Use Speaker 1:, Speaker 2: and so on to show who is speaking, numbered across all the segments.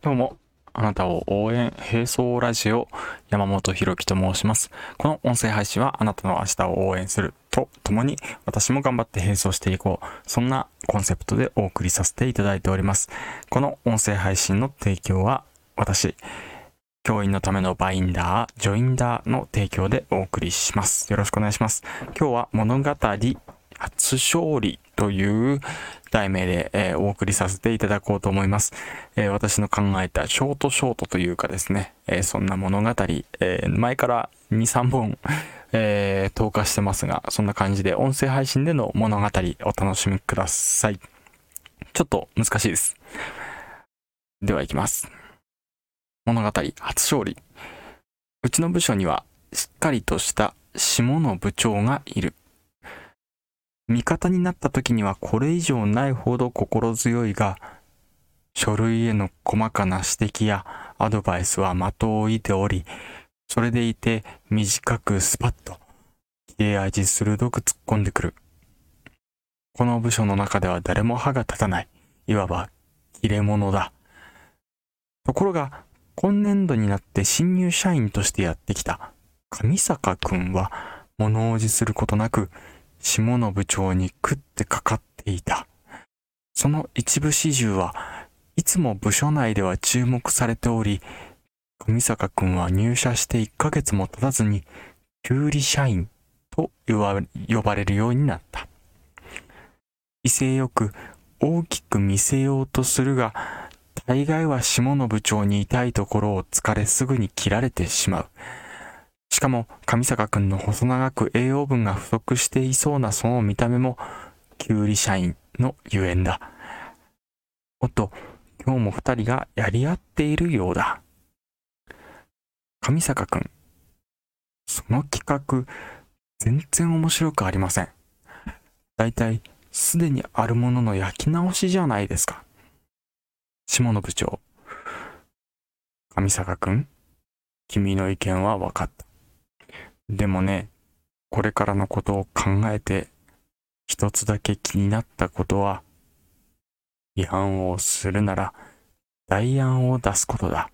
Speaker 1: どうも、あなたを応援、並走ラジオ、山本博樹と申します。この音声配信はあなたの明日を応援するとともに、私も頑張って並走していこう。そんなコンセプトでお送りさせていただいております。この音声配信の提供は、私、教員のためのバインダー、ジョインダーの提供でお送りします。よろしくお願いします。今日は物語初勝利という題名で、えー、お送りさせていただこうと思います。えー、私の考えたショートショートというかですね、えー、そんな物語、え前から2、3本、え投下してますが、そんな感じで音声配信での物語お楽しみください。ちょっと難しいです。では行きます。物語初勝利。うちの部署にはしっかりとした下の部長がいる。味方になった時にはこれ以上ないほど心強いが、書類への細かな指摘やアドバイスは的を置いており、それでいて短くスパッと、切れ味鋭く突っ込んでくる。この部署の中では誰も歯が立たない。いわば、切れ者だ。ところが、今年度になって新入社員としてやってきた上坂くんは物おじすることなく下の部長に食ってかかっていた。その一部始終はいつも部署内では注目されており、上坂くんは入社して1ヶ月も経たずに、給理社員と呼ばれるようになった。威勢よく大きく見せようとするが、大概は下の部長にいたいところを疲れすぐに切られてしまう。しかも上坂くんの細長く栄養分が不足していそうなその見た目も、キュウリ社員のゆえんだ。おっと、今日も二人がやり合っているようだ。上坂くん、その企画、全然面白くありません。だいたい、すでにあるものの焼き直しじゃないですか。下野部長。上坂くん、君の意見は分かった。でもね、これからのことを考えて、一つだけ気になったことは、違反をするなら、代案を出すことだ。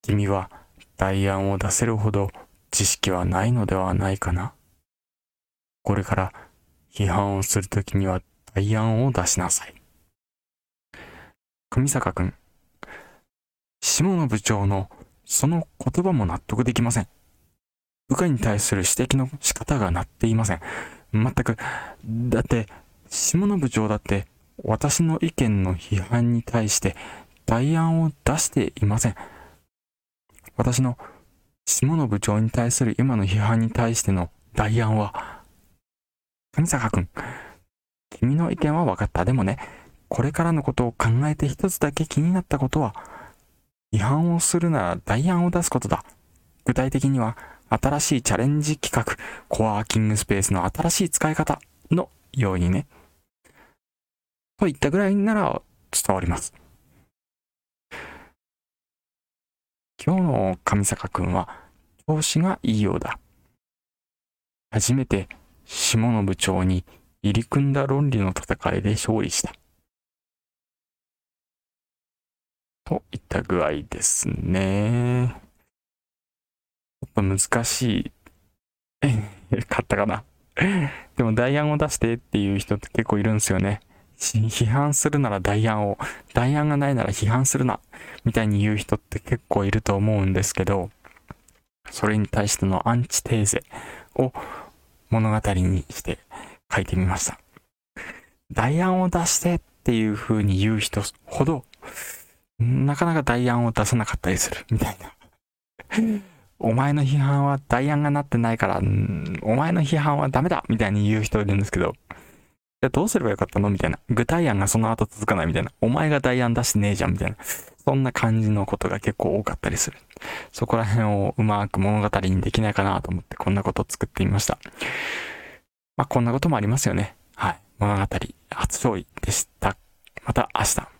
Speaker 1: 君は代案を出せるほど知識はないのではないかな。これから批判をするときには代案を出しなさい。上坂くん、下野部長のその言葉も納得できません。部下に対する指摘の仕方がなっていません。全く。だって、下野部長だって私の意見の批判に対して代案を出していません。私の下野部長に対する今の批判に対しての代案は、上坂くん、君の意見は分かった。でもね、これからのことを考えて一つだけ気になったことは、違反をするなら代案を出すことだ。具体的には、新しいチャレンジ企画、コワーキングスペースの新しい使い方のようにね。といったぐらいなら伝わります。今日の上坂くんは調子がいいようだ。初めて下の部長に入り組んだ論理の戦いで勝利した。といった具合ですね。と難しいかったかな？でも代案を出してっていう人って結構いるんですよね。批判するなら代案を、代案がないなら批判するな、みたいに言う人って結構いると思うんですけど、それに対してのアンチテーゼを物語にして書いてみました。代案を出してっていう風に言う人ほど、なかなか代案を出さなかったりする、みたいな。お前の批判は代案がなってないから、お前の批判はダメだみたいに言う人いるんですけど、じゃどうすればよかったの？みたいな。具体案がその後続かないみたいな。お前が代案出してねえじゃんみたいな。そんな感じのことが結構多かったりする。そこら辺をうまく物語にできないかなと思ってこんなことを作ってみました。まあこんなこともありますよね。はい。物語初勝利でした。また明日。